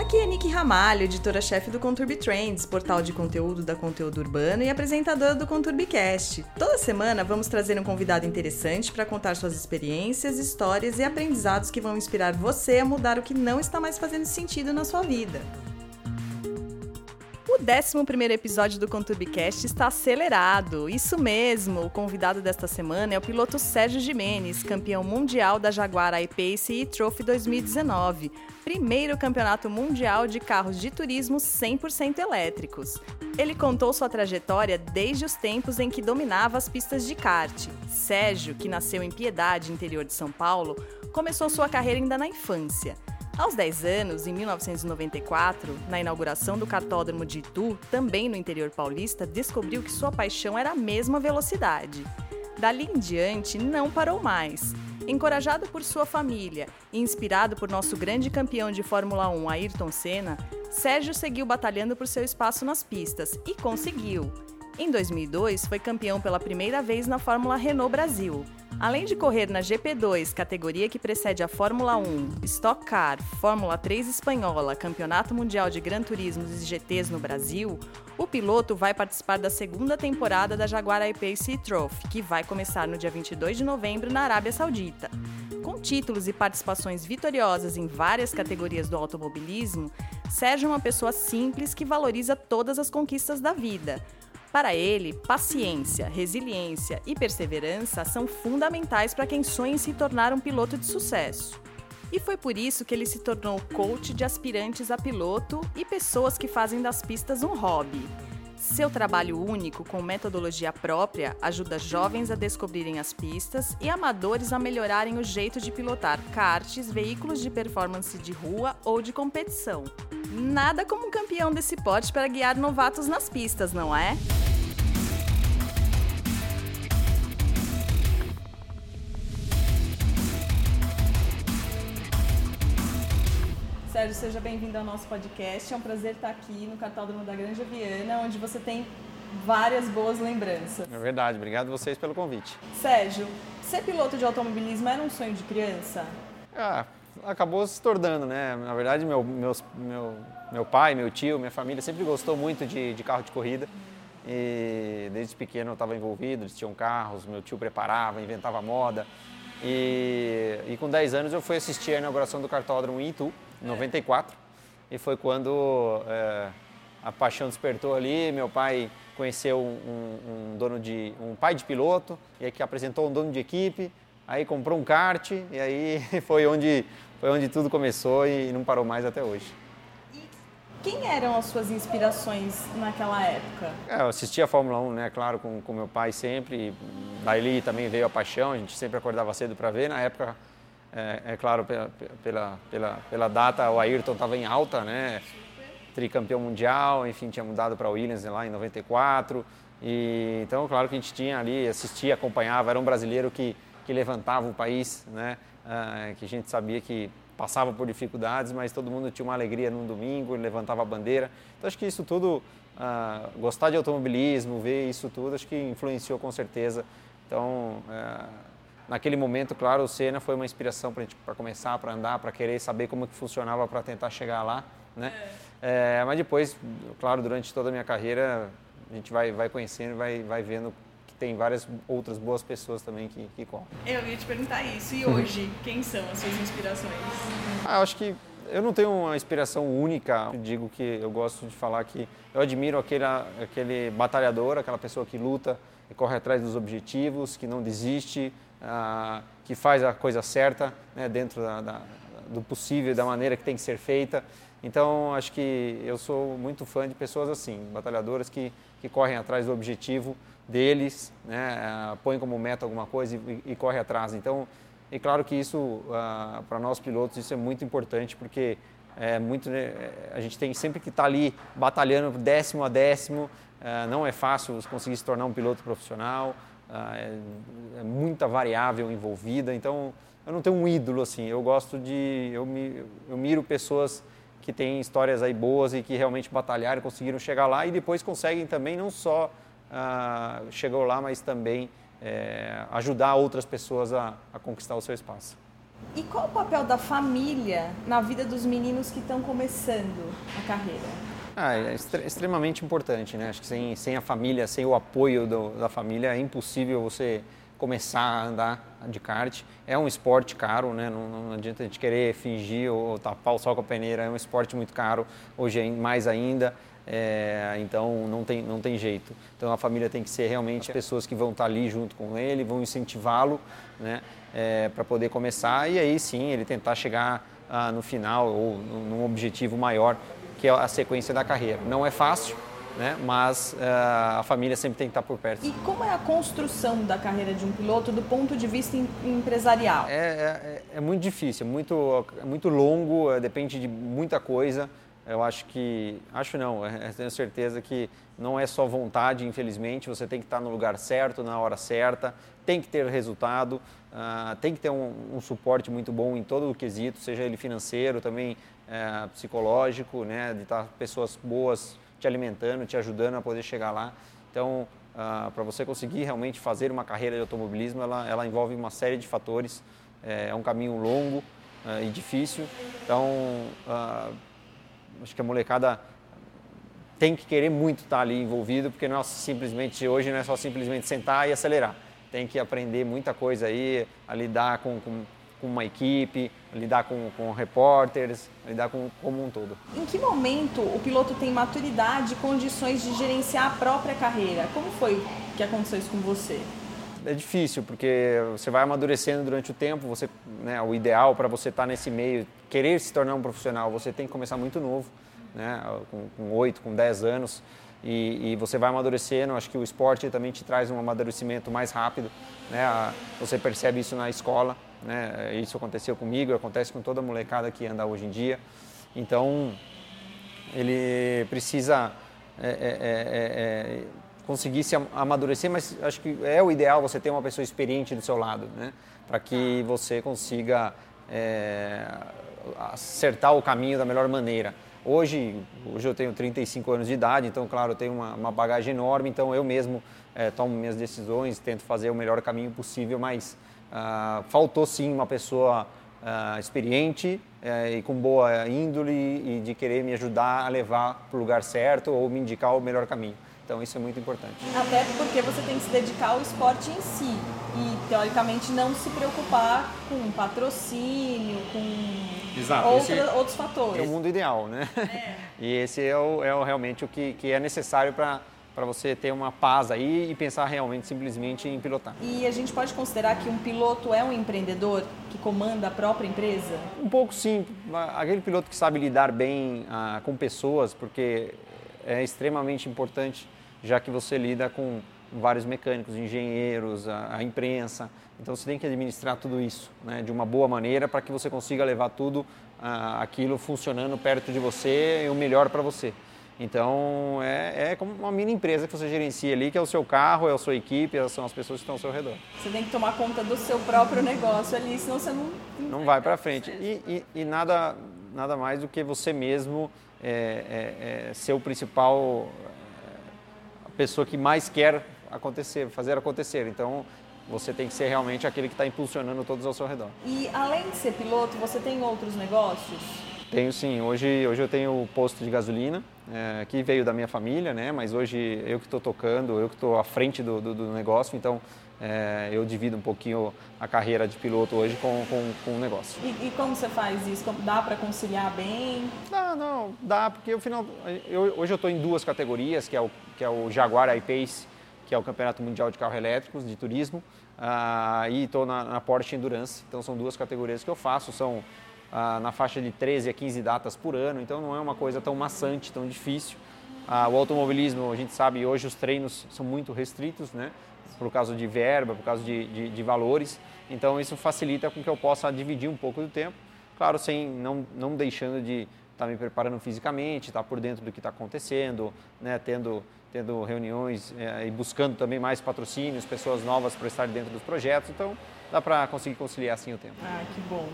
Aqui é Nick Ramalho, editora-chefe do Conturbi Trends, portal de conteúdo da Conteúdo Urbano e apresentadora do ConturbiCast. Toda semana vamos trazer um convidado interessante para contar suas experiências, histórias e aprendizados que vão inspirar você a mudar o que não está mais fazendo sentido na sua vida. O 11 episódio do ConturbiCast está acelerado. Isso mesmo, o convidado desta semana é o piloto Sérgio Jimenez, campeão mundial da Jaguar I-Pace e Trophy 2019, primeiro campeonato mundial de carros de turismo 100% elétricos. Ele contou sua trajetória desde os tempos em que dominava as pistas de kart. Sérgio, que nasceu em Piedade, interior de São Paulo, começou sua carreira ainda na infância. Aos 10 anos, em 1994, na inauguração do cartódromo de Itu, também no interior paulista, descobriu que sua paixão era a mesma velocidade. Dali em diante, não parou mais. Encorajado por sua família e inspirado por nosso grande campeão de Fórmula 1, Ayrton Senna, Sérgio seguiu batalhando por seu espaço nas pistas e conseguiu. Em 2002, foi campeão pela primeira vez na Fórmula Renault Brasil. Além de correr na GP2, categoria que precede a Fórmula 1, Stock Car, Fórmula 3 espanhola, Campeonato Mundial de Gran Turismos e GTs no Brasil, o piloto vai participar da segunda temporada da Jaguar I-Pace Trophy, que vai começar no dia 22 de novembro na Arábia Saudita. Com títulos e participações vitoriosas em várias categorias do automobilismo, Sérgio é uma pessoa simples que valoriza todas as conquistas da vida para ele, paciência, resiliência e perseverança são fundamentais para quem sonha em se tornar um piloto de sucesso. E foi por isso que ele se tornou coach de aspirantes a piloto e pessoas que fazem das pistas um hobby. Seu trabalho único, com metodologia própria, ajuda jovens a descobrirem as pistas e amadores a melhorarem o jeito de pilotar karts, veículos de performance de rua ou de competição. Nada como um campeão desse pote para guiar novatos nas pistas, não é? Sérgio, seja bem-vindo ao nosso podcast. É um prazer estar aqui no Cartódromo da Granja Viana, onde você tem várias boas lembranças. É verdade, obrigado a vocês pelo convite. Sérgio, ser piloto de automobilismo era um sonho de criança? Ah, acabou se tornando, né? Na verdade, meu, meus, meu, meu pai, meu tio, minha família sempre gostou muito de, de carro de corrida. E desde pequeno eu estava envolvido, eles tinham carros, meu tio preparava, inventava moda. E, e com 10 anos eu fui assistir a inauguração do cartódromo em Itu, 94. E foi quando é, a paixão despertou ali. Meu pai conheceu um, um, dono de um pai de piloto e que apresentou um dono de equipe. Aí comprou um kart e aí foi onde foi onde tudo começou e não parou mais até hoje. E quem eram as suas inspirações naquela época? É, eu assistia a Fórmula 1, né? Claro, com, com meu pai sempre. Daí também veio a paixão. A gente sempre acordava cedo para ver. Na época é, é claro, pela, pela, pela, pela, data, o Ayrton estava em alta, né? Tricampeão mundial, enfim, tinha mudado para Williams lá em 94. E, então, claro que a gente tinha ali, assistia, acompanhava, era um brasileiro que, que levantava o país, né? Ah, que a gente sabia que passava por dificuldades, mas todo mundo tinha uma alegria num domingo, levantava a bandeira. Então, acho que isso tudo, ah, gostar de automobilismo, ver isso tudo, acho que influenciou com certeza. Então, ah, naquele momento, claro, o Senna foi uma inspiração para começar, para andar, para querer saber como que funcionava para tentar chegar lá, né? É. É, mas depois, claro, durante toda a minha carreira, a gente vai, vai conhecendo, vai, vai vendo tem várias outras boas pessoas também que, que correm. Eu ia te perguntar isso. E hoje, quem são as suas inspirações? Ah, eu acho que eu não tenho uma inspiração única. Eu digo que eu gosto de falar que eu admiro aquele, aquele batalhador, aquela pessoa que luta e corre atrás dos objetivos, que não desiste, ah, que faz a coisa certa né, dentro da, da, do possível, da maneira que tem que ser feita. Então, acho que eu sou muito fã de pessoas assim, batalhadoras que, que correm atrás do objetivo deles, né, ah, põem como meta alguma coisa e, e correm atrás. Então, e claro que isso, ah, para nós pilotos, isso é muito importante, porque é muito, né, a gente tem sempre que estar tá ali batalhando décimo a décimo, ah, não é fácil conseguir se tornar um piloto profissional, ah, é, é, muita variável envolvida, então eu não tenho um ídolo assim, eu gosto de, eu, me, eu miro pessoas que têm histórias aí boas e que realmente batalharam, conseguiram chegar lá e depois conseguem também não só ah, chegou lá, mas também é, ajudar outras pessoas a, a, conquistar o seu espaço. E qual o papel da família na vida dos meninos que estão começando a carreira? Ah, é extremamente importante, né? Acho que sem, sem a família, sem o apoio do, da família, é impossível você começar a andar de kart. É um esporte caro, né? Não, não adianta a gente querer fingir ou tapar o sol com a peneira. É um esporte muito caro, hoje é mais ainda. É, então não tem, não tem jeito. Então a família tem que ser realmente pessoas que vão estar ali junto com ele, vão incentivá-lo né, é, para poder começar e aí sim ele tentar chegar ah, no final ou num objetivo maior que é a sequência da carreira. Não é fácil, né? mas uh, a família sempre tem que estar por perto. E como é a construção da carreira de um piloto do ponto de vista empresarial? É, é, é muito difícil, é muito, é muito longo, é, depende de muita coisa. Eu acho que, acho não, é, tenho certeza que não é só vontade, infelizmente, você tem que estar no lugar certo, na hora certa, tem que ter resultado, uh, tem que ter um, um, suporte muito bom em todo o quesito, seja ele financeiro, também uh, psicológico, né, de estar pessoas boas te alimentando, te ajudando a poder chegar lá. Então, uh, para você conseguir realmente fazer uma carreira de automobilismo, ela, ela envolve uma série de fatores. É, é um caminho longo uh, e difícil. Então, uh, acho que a molecada tem que querer muito estar ali envolvido, porque não é simplesmente hoje não é só simplesmente sentar e acelerar. Tem que aprender muita coisa aí, a lidar com, com com uma equipe, lidar com, com repórteres, lidar com como um todo. Em que momento o piloto tem maturidade e condições de gerenciar a própria carreira? Como foi que aconteceu isso com você? É difícil, porque você vai amadurecendo durante o tempo, você, né, o ideal para você estar tá nesse meio, querer se tornar um profissional, você tem que começar muito novo, né, com, com 8, com 10 anos, e, e, você vai amadurecendo. Acho que o esporte também te traz um amadurecimento mais rápido. Né? Você percebe isso na escola. Né? Isso aconteceu comigo, acontece com toda a molecada que anda hoje em dia. Então, ele precisa é, é, é, é, conseguir se amadurecer, mas acho que é o ideal você ter uma pessoa experiente do seu lado, né? para que você consiga é, acertar o caminho da melhor maneira. Hoje, hoje eu tenho 35 anos de idade, então, claro, eu tenho uma, uma bagagem enorme, então eu mesmo é, tomo minhas decisões, tento fazer o melhor caminho possível, mas ah, faltou sim uma pessoa ah, experiente eh, e com boa índole e de querer me ajudar a levar para o lugar certo ou me indicar o melhor caminho. Então isso é muito importante. Até porque você tem que se dedicar ao esporte em si e teoricamente não se preocupar com patrocínio, com Exato, outra, outros fatores. É o mundo ideal, né? É. E esse é, o, é o, realmente o que, que é necessário para para você ter uma paz aí e pensar realmente simplesmente em pilotar. E a gente pode considerar que um piloto é um empreendedor que comanda a própria empresa? Um pouco sim. Aquele piloto que sabe lidar bem ah, com pessoas, porque é extremamente importante, já que você lida com vários mecânicos, engenheiros, a, a imprensa. Então você tem que administrar tudo isso né, de uma boa maneira para que você consiga levar tudo ah, aquilo funcionando perto de você e o melhor para você. Então é, é como uma mini empresa que você gerencia ali, que é o seu carro, é a sua equipe, são as pessoas que estão ao seu redor. Você tem que tomar conta do seu próprio negócio ali, senão você não. Não vai para frente. E, e, e, nada, nada mais do que você mesmo é, é, é ser o principal, é, a pessoa que mais quer acontecer, fazer acontecer. Então você tem que ser realmente aquele que está impulsionando todos ao seu redor. E além de ser piloto, você tem outros negócios? Tenho sim. Hoje, hoje eu tenho posto de gasolina, é, que veio da minha família, né? Mas hoje eu que estou tocando, eu que estou à frente do, do, do negócio, então é, eu divido um pouquinho a carreira de piloto hoje com, com, com o negócio. E, e, como você faz isso? Dá para conciliar bem? Dá, não, dá, porque o final, eu, hoje eu estou em duas categorias, que é o, que é o Jaguar I-Pace, que é o Campeonato Mundial de Carros Elétricos, de turismo, uh, e estou na, na Porsche Endurance, então são duas categorias que eu faço, são ah, na faixa de 13 a 15 datas por ano, então não é uma coisa tão maçante, tão difícil. Ah, o automobilismo, a gente sabe, hoje os treinos são muito restritos, né? por causa de verba, por causa de, de, de, valores, então isso facilita com que eu possa dividir um pouco do tempo, claro, sem não, não deixando de estar tá me preparando fisicamente, estar tá por dentro do que está acontecendo, né? tendo, tendo reuniões é, e buscando também mais patrocínios, pessoas novas para estar dentro dos projetos, então dá para conseguir conciliar assim o tempo. Ah, que bom.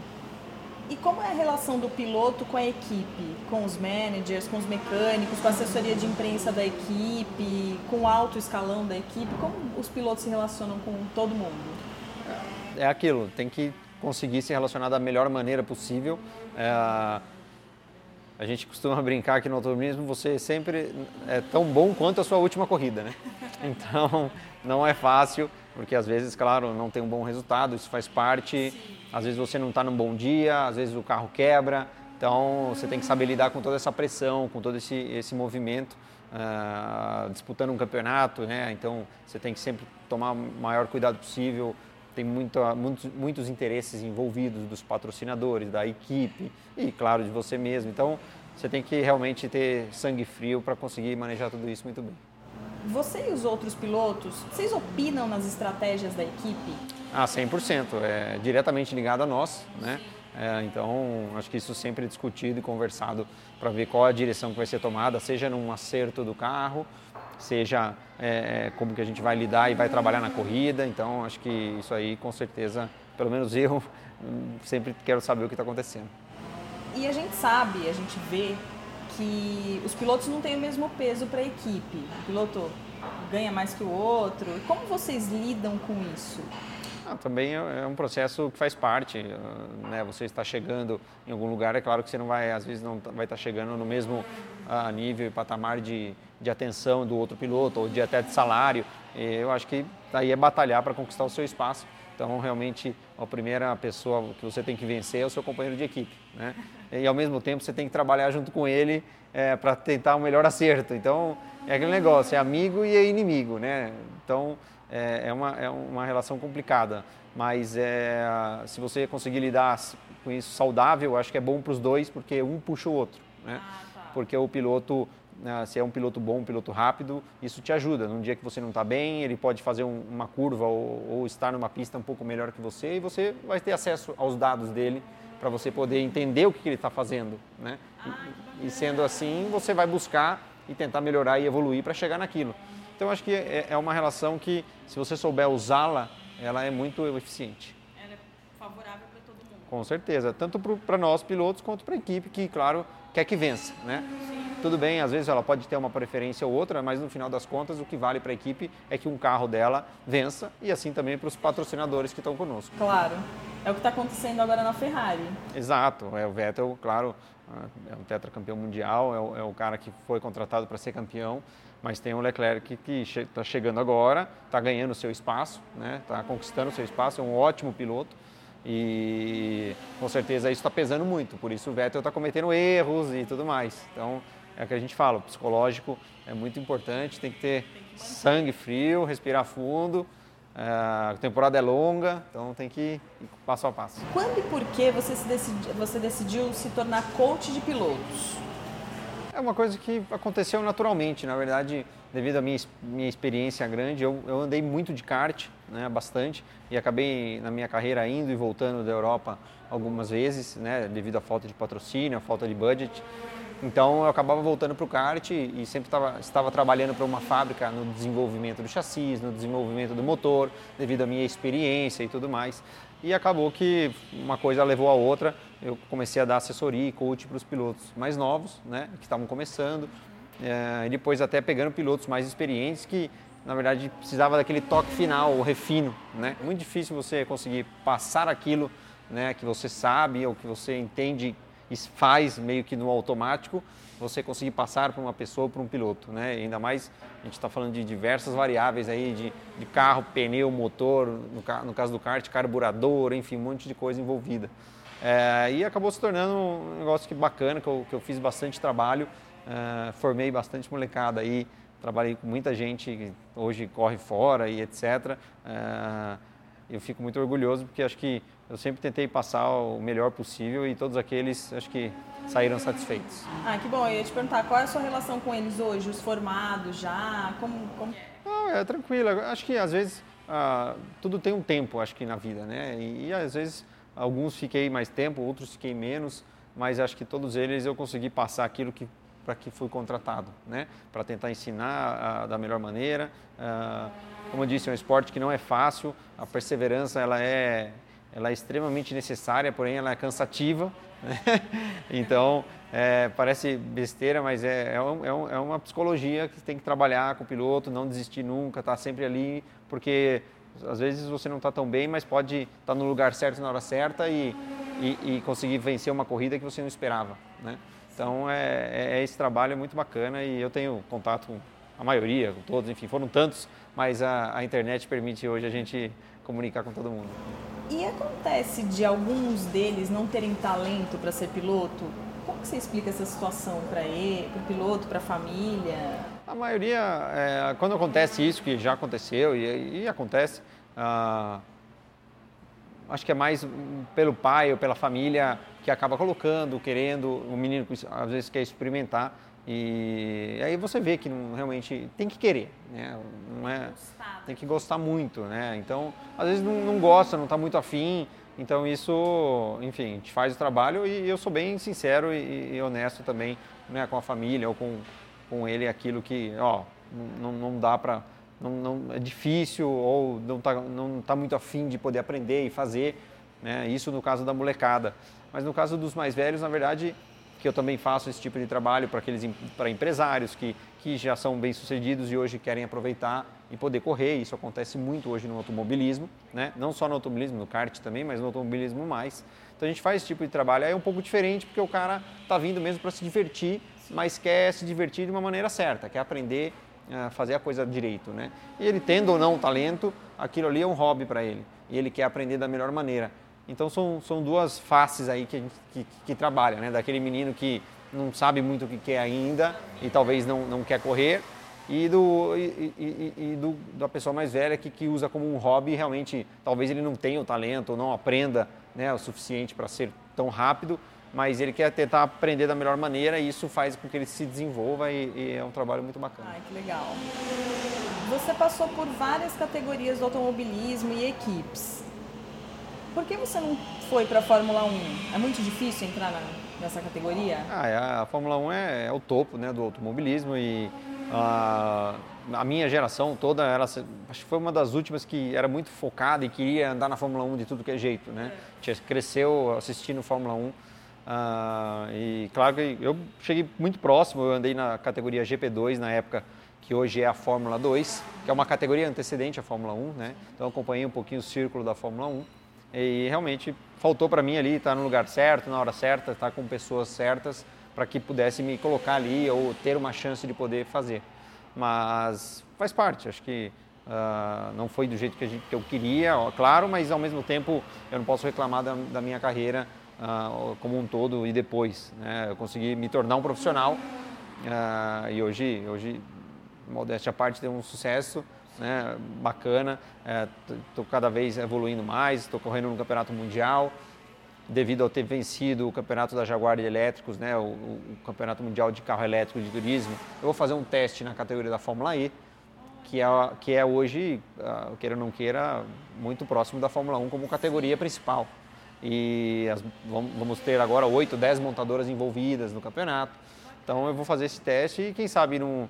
E como é a relação do piloto com a equipe, com os managers, com os mecânicos, com a assessoria de imprensa da equipe, com o alto escalão da equipe? Como os pilotos se relacionam com todo mundo? É aquilo, tem que conseguir se relacionar da melhor maneira possível. É, a gente costuma brincar que no automobilismo você sempre é tão bom quanto a sua última corrida, né? Então não é fácil, porque às vezes, claro, não tem um bom resultado, isso faz parte. Às vezes você não está num bom dia, às vezes o carro quebra. Então você tem que saber lidar com toda essa pressão, com todo esse, esse movimento, uh, disputando um campeonato, né? Então você tem que sempre tomar o maior cuidado possível. Tem muito, muitos, muitos interesses envolvidos dos patrocinadores, da equipe e, claro, de você mesmo. Então você tem que realmente ter sangue frio para conseguir manejar tudo isso muito bem. Você e os outros pilotos, vocês opinam nas estratégias da equipe? Ah, 100%. É diretamente ligado a nós, né? É, então, acho que isso sempre é discutido e conversado para ver qual a direção que vai ser tomada, seja num acerto do carro, seja é, é, como que a gente vai lidar e vai trabalhar na corrida. Então, acho que isso aí, com certeza, pelo menos eu, sempre quero saber o que está acontecendo. E a gente sabe, a gente vê que os pilotos não têm o mesmo peso para a equipe. O piloto ganha mais que o outro. Como vocês lidam com isso? Ah, também é, é um processo que faz parte, ah, né? Você está chegando em algum lugar, é claro que você não vai, às vezes não tá, vai estar chegando no mesmo uh, nível e patamar de, de atenção do outro piloto ou de até de salário. Eu acho que aí é batalhar para conquistar o seu espaço. Então, realmente, a primeira pessoa que você tem que vencer é o seu companheiro de equipe, né? E ao mesmo tempo você tem que trabalhar junto com ele é, para tentar o um melhor acerto. Então, é aquele negócio, é amigo e é inimigo, né? Então, é, é, uma, é uma relação complicada. Mas é, se você conseguir lidar com isso saudável, acho que é bom para os dois, porque um puxa o outro. Né? Ah, tá. Porque o piloto, se é um piloto bom, um piloto rápido, isso te ajuda. Num dia que você não está bem, ele pode fazer um, uma curva ou, ou, estar numa pista um pouco melhor que você e você vai ter acesso aos dados dele para você poder entender o que, que ele está fazendo. Né? Ah, e, e sendo assim, você vai buscar e tentar melhorar e evoluir para chegar naquilo. Então, acho que é, é uma relação que, se você souber usá-la, ela é muito eficiente. Ela é favorável para todo mundo. Com certeza, tanto para nós pilotos quanto para a equipe, que, claro, quer que vença, né? Tudo bem, às vezes ela pode ter uma preferência ou outra, mas no final das contas o que vale para a equipe é que um carro dela vença e assim também para os patrocinadores que estão conosco. Claro, é o que está acontecendo agora na Ferrari. Exato, é o Vettel, claro, é um tetracampeão mundial, é o, é o cara que foi contratado para ser campeão mas tem o Leclerc que está chegando agora, está ganhando seu espaço, está né? Tá conquistando seu espaço, é um ótimo piloto e com certeza isso está pesando muito, por isso o Vettel está cometendo erros e tudo mais. Então é o que a gente fala, o psicológico é muito importante, tem que ter sangue frio, respirar fundo. É, a temporada é longa, então tem que ir passo a passo. Quando e por que você, decidiu, você decidiu se tornar coach de pilotos? É uma coisa que aconteceu naturalmente, na verdade, devido à minha, minha experiência grande, eu, eu andei muito de kart, né, bastante, e acabei na minha carreira indo e voltando da Europa algumas vezes, né, devido à falta de patrocínio, à falta de budget. Então eu acabava voltando para o kart e sempre tava, estava trabalhando para uma fábrica no desenvolvimento do chassi, no desenvolvimento do motor, devido à minha experiência e tudo mais. E acabou que uma coisa levou a outra. Eu comecei a dar assessoria e coach para os pilotos mais novos, né, que estavam começando. É, e depois até pegando pilotos mais experientes que, na verdade, precisava daquele toque final, o refino. Né? Muito difícil você conseguir passar aquilo né, que você sabe ou que você entende faz meio que no automático, você conseguir passar para uma pessoa, para um piloto, né? Ainda mais, a gente está falando de diversas variáveis aí, de, de carro, pneu, motor, no, no, caso do kart, carburador, enfim, um monte de coisa envolvida. É, e acabou se tornando um negócio que bacana, que eu, que eu fiz bastante trabalho, é, formei bastante molecada aí, trabalhei com muita gente que hoje corre fora e etc. É, eu fico muito orgulhoso porque acho que eu sempre tentei passar o melhor possível e todos aqueles acho que saíram satisfeitos. Ah, que bom. Eu ia te perguntar, qual é a sua relação com eles hoje, os formados já? Como, como... Ah, é tranquilo. Acho que às vezes ah, tudo tem um tempo, acho que na vida, né? E, e, às vezes alguns fiquei mais tempo, outros fiquei menos, mas acho que todos eles eu consegui passar aquilo que para que fui contratado, né? Para tentar ensinar da melhor maneira. Ah, como eu disse, é um esporte que não é fácil, a perseverança ela é, ela é extremamente necessária, porém ela é cansativa. Né? Então, é, parece besteira, mas é, é, um, é, é, uma psicologia que tem que trabalhar com o piloto, não desistir nunca, estar tá sempre ali, porque Às vezes você não está tão bem, mas pode estar tá no lugar certo na hora certa e, e, e, conseguir vencer uma corrida que você não esperava. Né? Então é, é, esse trabalho é muito bacana e eu tenho contato com a maioria, com todos, enfim, foram tantos, mas a, a internet permite hoje a gente comunicar com todo mundo. E acontece de alguns deles não terem talento para ser piloto? Como que você explica essa situação para ele, para o piloto, para a família? A maioria, é, quando acontece isso, que já aconteceu e, e acontece, ah, acho que é mais pelo pai ou pela família que acaba colocando, querendo, o menino às vezes quer experimentar e aí você vê que não, realmente tem que querer, né? Não é, tem que gostar muito, né? Então, às vezes não, não gosta, não está muito afim, então isso, enfim, te faz o trabalho e eu sou bem sincero e, e honesto também, né, com a família ou com, com ele aquilo que, ó, não, não dá para não, não, é difícil ou não está não tá muito afim de poder aprender e fazer, né? Isso no caso da molecada. Mas no caso dos mais velhos, na verdade, que eu também faço esse tipo de trabalho para aqueles para empresários que, que já são bem sucedidos e hoje querem aproveitar e poder correr. Isso acontece muito hoje no automobilismo, né? não só no automobilismo, no kart também, mas no automobilismo mais. Então a gente faz esse tipo de trabalho. Aí é um pouco diferente porque o cara está vindo mesmo para se divertir, mas quer se divertir de uma maneira certa, quer aprender a fazer a coisa direito. Né? E ele tendo ou não talento, aquilo ali é um hobby para ele. E ele quer aprender da melhor maneira. Então são, são duas faces aí que a gente que, que trabalha, né? Daquele menino que não sabe muito o que quer ainda e talvez não, não quer correr e, do, e, e, e do, da pessoa mais velha que, que usa como um hobby realmente talvez ele não tenha o talento ou não aprenda né, o suficiente para ser tão rápido, mas ele quer tentar aprender da melhor maneira e isso faz com que ele se desenvolva e, e é um trabalho muito bacana. Ai, que legal. Você passou por várias categorias do automobilismo e equipes. Por que você não foi para a Fórmula 1? É muito difícil entrar na, nessa categoria? Ah, é, a Fórmula 1 é, é, o topo né, do automobilismo e a, a minha geração toda, ela, acho que foi uma das últimas que era muito focada e queria andar na Fórmula 1 de tudo que é jeito. Né? É. Cresceu assistindo Fórmula 1. Ah, e claro que eu cheguei muito próximo, eu andei na categoria GP2 na época que hoje é a Fórmula 2, que é uma categoria antecedente à Fórmula 1, né? Então acompanhei um pouquinho o círculo da Fórmula 1. E realmente faltou para mim ali estar no lugar certo, na hora certa, estar com pessoas certas para que pudesse me colocar ali ou ter uma chance de poder fazer. Mas faz parte, acho que uh, não foi do jeito que, gente, que, eu queria, claro, mas ao mesmo tempo eu não posso reclamar da, da minha carreira uh, como um todo e depois. Né? Eu consegui me tornar um profissional uh, e hoje, hoje, modéstia à parte, tem um sucesso né, bacana. Estou é, cada vez evoluindo mais, estou correndo no campeonato mundial, devido a ter vencido o campeonato da Jaguar de elétricos, né, o, o, campeonato mundial de carro elétrico de turismo. Eu vou fazer um teste na categoria da Fórmula E, que é, que é hoje, uh, queira ou não queira, muito próximo da Fórmula 1 como categoria principal. E as, vamos ter agora 8, 10 montadoras envolvidas no campeonato. Então eu vou fazer esse teste e quem sabe não,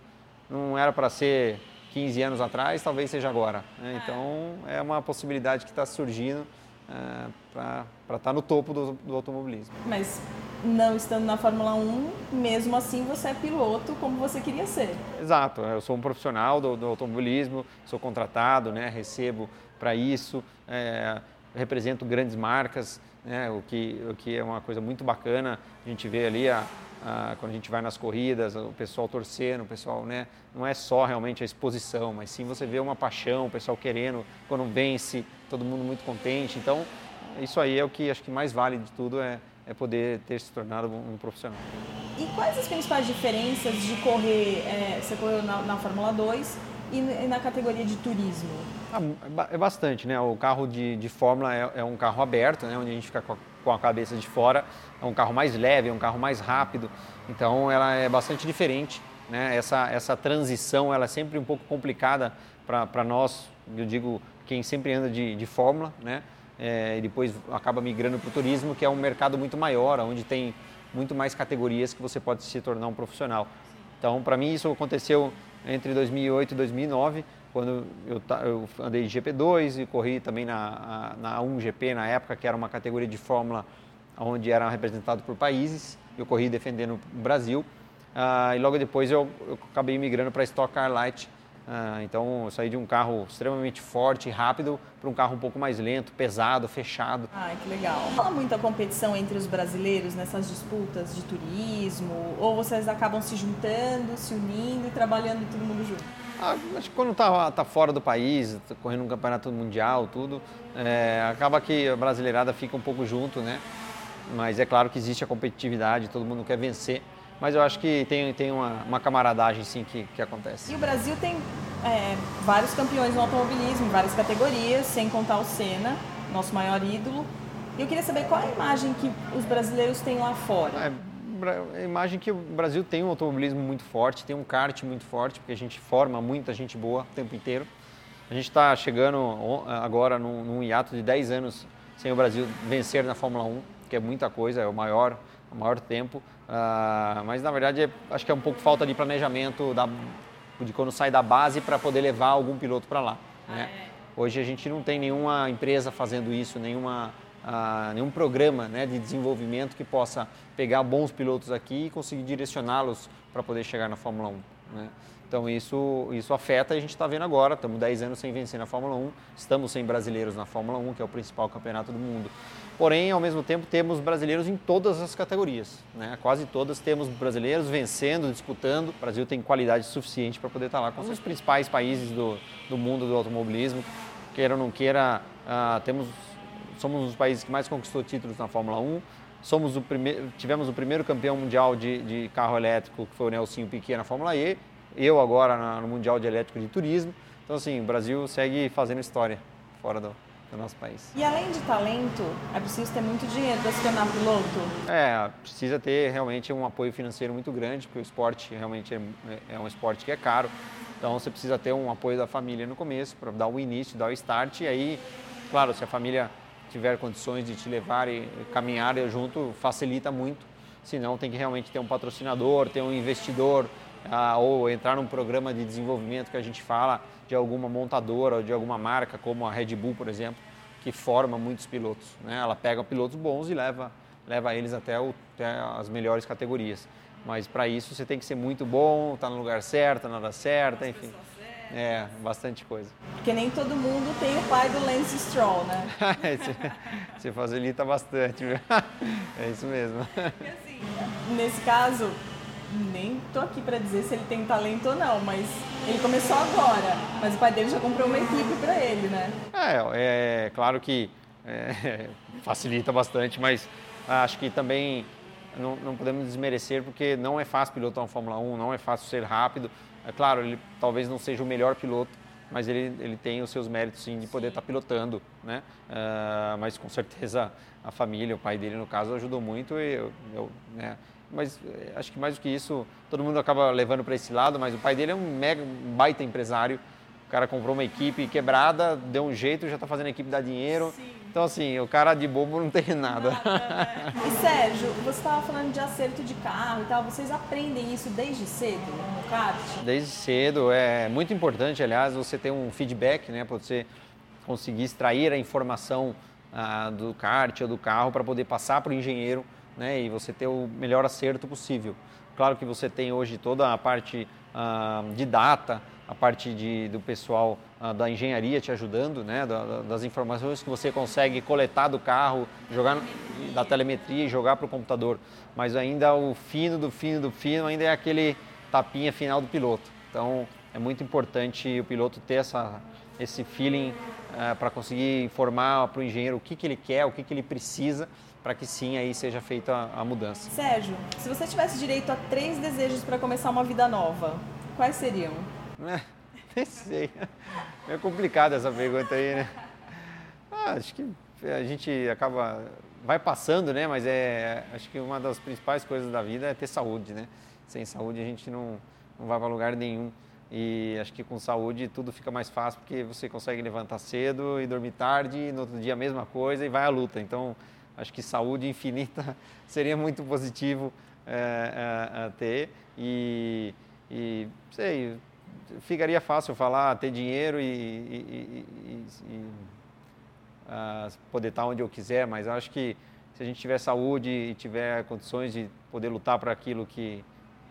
não era para ser 15 anos atrás, talvez seja agora. Né? É. Então, é uma possibilidade que está surgindo é, para estar tá no topo do, do, automobilismo. Mas não estando na Fórmula 1, mesmo assim você é piloto como você queria ser. Exato, eu sou um profissional do, do automobilismo, sou contratado, né, recebo para isso, é, represento grandes marcas, né, o, que, o que é uma coisa muito bacana. A gente vê ali a, ah, quando a gente vai nas corridas, o pessoal torcendo, o pessoal, né? Não é só realmente a exposição, mas sim você vê uma paixão, o pessoal querendo, quando vence, todo mundo muito contente. Então, isso aí é o que acho que mais vale de tudo, é, é poder ter se tornado um profissional. E quais as principais diferenças de correr, é, você correu na, na Fórmula 2 e na categoria de turismo? Ah, é bastante, né? O carro de, de Fórmula é, é, um carro aberto, né? Onde a gente fica com a, com a cabeça de fora é um carro mais leve, é um carro mais rápido, então ela é bastante diferente. Né? Essa, essa transição ela é sempre um pouco complicada para nós, eu digo, quem sempre anda de, de Fórmula, né? É, e depois acaba migrando para o turismo, que é um mercado muito maior, onde tem muito mais categorias que você pode se tornar um profissional. Então, para mim, isso aconteceu entre 2008 e 2009, quando eu, eu andei de GP2 e corri também na, na 1GP na época, que era uma categoria de Fórmula onde era representado por países. Eu corri defendendo o Brasil. Uh, e logo depois eu, eu acabei migrando para Stock Car Light, Uh, então, eu saí de um carro extremamente forte e rápido para um carro um pouco mais lento, pesado, fechado. Ah, que legal. Fala muita competição entre os brasileiros nessas disputas de turismo? Ou vocês acabam se juntando, se unindo e trabalhando todo mundo junto? Ah, acho que quando está tá fora do país, tá correndo um campeonato mundial, tudo, é, acaba que a brasileirada fica um pouco junto, né? Mas é claro que existe a competitividade, todo mundo quer vencer mas eu acho que tem, tem uma, uma camaradagem sim que, que acontece. E o Brasil tem é, vários campeões no automobilismo, em várias categorias, sem contar o Senna, nosso maior ídolo. E eu queria saber qual é a imagem que os brasileiros têm lá fora. É, a imagem que o Brasil tem um automobilismo muito forte, tem um kart muito forte, porque a gente forma muita gente boa o tempo inteiro. A gente está chegando agora num, num hiato de 10 anos sem o Brasil vencer na Fórmula 1, que é muita coisa, é o maior, o maior tempo. Uh, mas na verdade é, acho que é um pouco falta de planejamento da, de quando sai da base para poder levar algum piloto para lá. Né? Ah, é. Hoje a gente não tem nenhuma empresa fazendo isso, nenhuma, uh, nenhum programa né, de desenvolvimento que possa pegar bons pilotos aqui e conseguir direcioná-los para poder chegar na Fórmula 1. Né? Então isso, isso afeta e a gente está vendo agora, estamos 10 anos sem vencer na Fórmula 1, estamos sem brasileiros na Fórmula 1, que é o principal campeonato do mundo. Porém, ao mesmo tempo, temos brasileiros em todas as categorias. Né? Quase todas temos brasileiros vencendo, disputando. O Brasil tem qualidade suficiente para poder estar tá lá com os principais países do, do mundo do automobilismo. Queira ou não queira, uh, temos, somos um dos países que mais conquistou títulos na Fórmula 1. Somos o primeiro, tivemos o primeiro campeão mundial de, de carro elétrico, que foi o Nelsinho Piquet na Fórmula E. Eu agora na, no Mundial de Elétrico de Turismo. Então, assim, o Brasil segue fazendo história fora do, do nosso país. E além de talento, é preciso ter muito dinheiro para se tornar piloto? É, precisa ter realmente um apoio financeiro muito grande, porque o esporte realmente é, é um esporte que é caro. Então você precisa ter um apoio da família no começo para dar o início, dar o start e aí, claro, se a família tiver condições de te levar e caminhar junto, facilita muito. Senão tem que realmente ter um patrocinador, ter um investidor, ah, ou entrar num programa de desenvolvimento que a gente fala de alguma montadora ou de alguma marca, como a Red Bull, por exemplo, que forma muitos pilotos. Né? Ela pega pilotos bons e leva, leva eles até, o, até as melhores categorias. Mas para isso você tem que ser muito bom, estar tá no lugar certo, na hora certa, enfim. É, bastante coisa. Porque nem todo mundo tem o pai do Lance Stroll, né? você facilita bastante, viu? É isso mesmo. E assim, nesse caso, nem tô aqui para dizer se ele tem talento ou não, mas ele começou agora, mas o pai dele já comprou uma equipe para ele, né? É, é claro que é, facilita bastante, mas acho que também não, não, podemos desmerecer porque não é fácil pilotar uma Fórmula 1, não é fácil ser rápido. É claro, ele talvez não seja o melhor piloto, mas ele, ele tem os seus méritos sim de poder estar tá pilotando, né? Uh, mas com certeza a família, o pai dele no caso ajudou muito e eu, eu né? mas eh, acho que mais do que isso, todo mundo acaba levando para esse lado, mas o pai dele é um mega um baita empresário. O cara comprou uma equipe quebrada, deu um jeito, já está fazendo a equipe dar dinheiro. Sim. Então, assim, o cara de bobo não tem nada. nada né? E Sérgio, você estava falando de acerto de carro e tal, vocês aprendem isso desde cedo no kart? Desde cedo, é muito importante, aliás, você ter um feedback, né, para você conseguir extrair a informação ah, do kart ou do carro para poder passar para o engenheiro né, e você ter o melhor acerto possível. Claro que você tem hoje toda a parte ah, de data, a parte de, do pessoal ah, da engenharia te ajudando, né, da, das informações que você consegue coletar do carro, jogar da telemetria e jogar para o computador. Mas ainda o fino do fino do fino ainda é aquele tapinha final do piloto. Então é muito importante o piloto ter essa, esse feeling ah, para conseguir informar para o engenheiro o que, que ele quer, o que, que ele precisa para que sim aí seja feita a mudança. Sérgio, se você tivesse direito a três desejos para começar uma vida nova, quais seriam? É, nem sei. É complicada essa pergunta aí, né? Ah, acho que a gente acaba vai passando, né? Mas é acho que uma das principais coisas da vida é ter saúde, né? Sem saúde a gente não, não vai para lugar nenhum. E acho que com saúde tudo fica mais fácil porque você consegue levantar cedo e dormir tarde, e no outro dia a mesma coisa e vai à luta. Então Acho que saúde infinita seria muito positivo é, ter. E, e, sei, ficaria fácil falar, ter dinheiro e, e, e uh, poder estar onde eu quiser, mas acho que se a gente tiver saúde e tiver condições de poder lutar para aquilo que,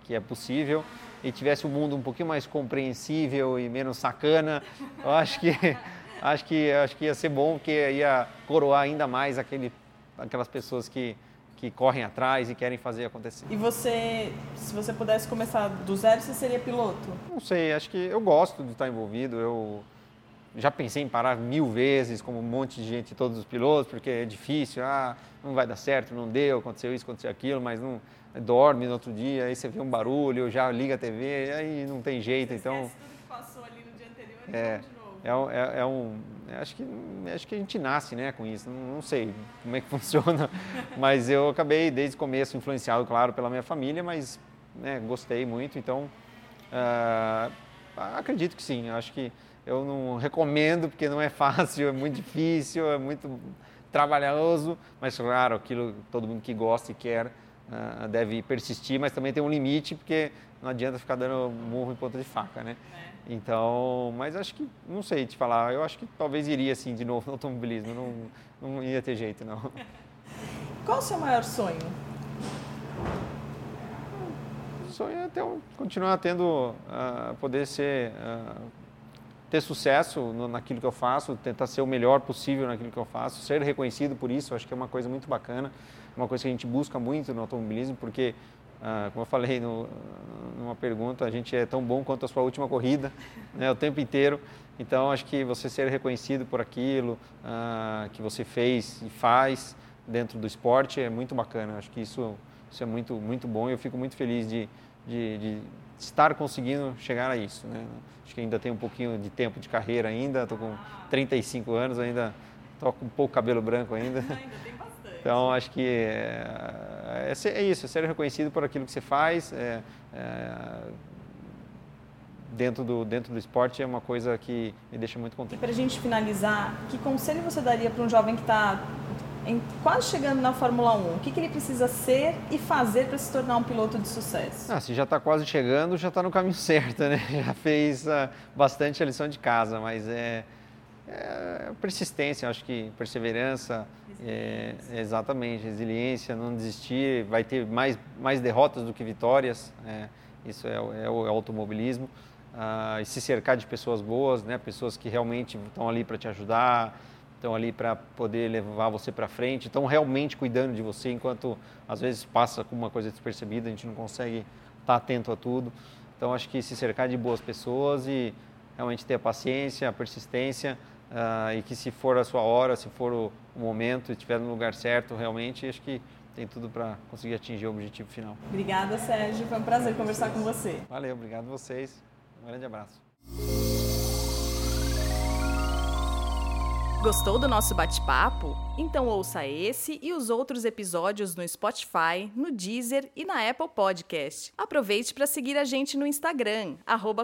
que é possível e tivesse um mundo um pouquinho mais compreensível e menos sacana, eu acho que acho que acho que ia ser bom porque ia coroar ainda mais aquele, aquelas pessoas que que correm atrás e querem fazer acontecer. E você, se você pudesse começar do zero, você seria piloto? Não sei, acho que eu gosto de estar envolvido. Eu já pensei em parar mil vezes, como um monte de gente, todos os pilotos, porque é difícil, ah, não vai dar certo, não deu, aconteceu isso, aconteceu aquilo, mas não dorme no outro dia, aí você vê um barulho, já liga a TV, aí não tem jeito, você então. tudo que passou ali no dia anterior é, é, é, é um, acho que acho que a gente nasce, né, com isso. Não, não sei como é que funciona, mas eu acabei desde o começo influenciado, claro, pela minha família, mas né, gostei muito, então uh, acredito que sim. Acho que eu não recomendo porque não é fácil, é muito difícil, é muito trabalhoso, mas claro, aquilo todo mundo que gosta e quer uh, deve persistir, mas também tem um limite porque não adianta ficar dando murro em ponta de faca, né? É. Então, mas acho que, não sei te falar, eu acho que talvez iria assim de novo no automobilismo, não, não ia ter jeito não. Qual o seu maior sonho? O sonho é ter, continuar tendo, uh, poder ser, uh, ter sucesso no, naquilo que eu faço, tentar ser o melhor possível naquilo que eu faço, ser reconhecido por isso, acho que é uma coisa muito bacana, uma coisa que a gente busca muito no automobilismo, porque ah, como eu falei no, numa pergunta, a gente é tão bom quanto a sua última corrida, né, o tempo inteiro. Então, acho que você ser reconhecido por aquilo ah, que você fez e faz dentro do esporte é muito bacana. Acho que isso, isso é muito, muito bom e eu fico muito feliz de, de, de estar conseguindo chegar a isso. Né? Acho que ainda tenho um pouquinho de tempo de carreira ainda, estou com 35 anos, ainda estou com um pouco cabelo branco ainda. Então, acho que é, é, é, isso, é ser reconhecido por aquilo que você faz. É, é, dentro, do, dentro do esporte é uma coisa que me deixa muito contente. Para a gente finalizar, que conselho você daria para um jovem que está quase chegando na Fórmula 1? O que, que ele precisa ser e fazer para se tornar um piloto de sucesso? Ah, se já está quase chegando, já está no caminho certo, né? Já fez uh, bastante a lição de casa, mas é, é persistência, acho que perseverança, é, exatamente, resiliência, não desistir, vai ter mais, mais derrotas do que vitórias, é, isso é, é, o automobilismo, ah, e se cercar de pessoas boas, né, pessoas que realmente estão ali para te ajudar, estão ali para poder levar você para frente, estão realmente cuidando de você, enquanto às vezes passa com uma coisa despercebida, a gente não consegue estar tá atento a tudo. Então acho que se cercar de boas pessoas e realmente ter a paciência, a persistência, uh, e que se for a sua hora, se for o, o momento, estiver no lugar certo, realmente acho que tem tudo para conseguir atingir o objetivo final. Obrigada, Sérgio. Foi um prazer conversar com você. Valeu, obrigado a vocês. Um grande abraço. Gostou do nosso bate-papo? Então ouça esse e os outros episódios no Spotify, no Deezer e na Apple Podcast. Aproveite para seguir a gente no Instagram, arroba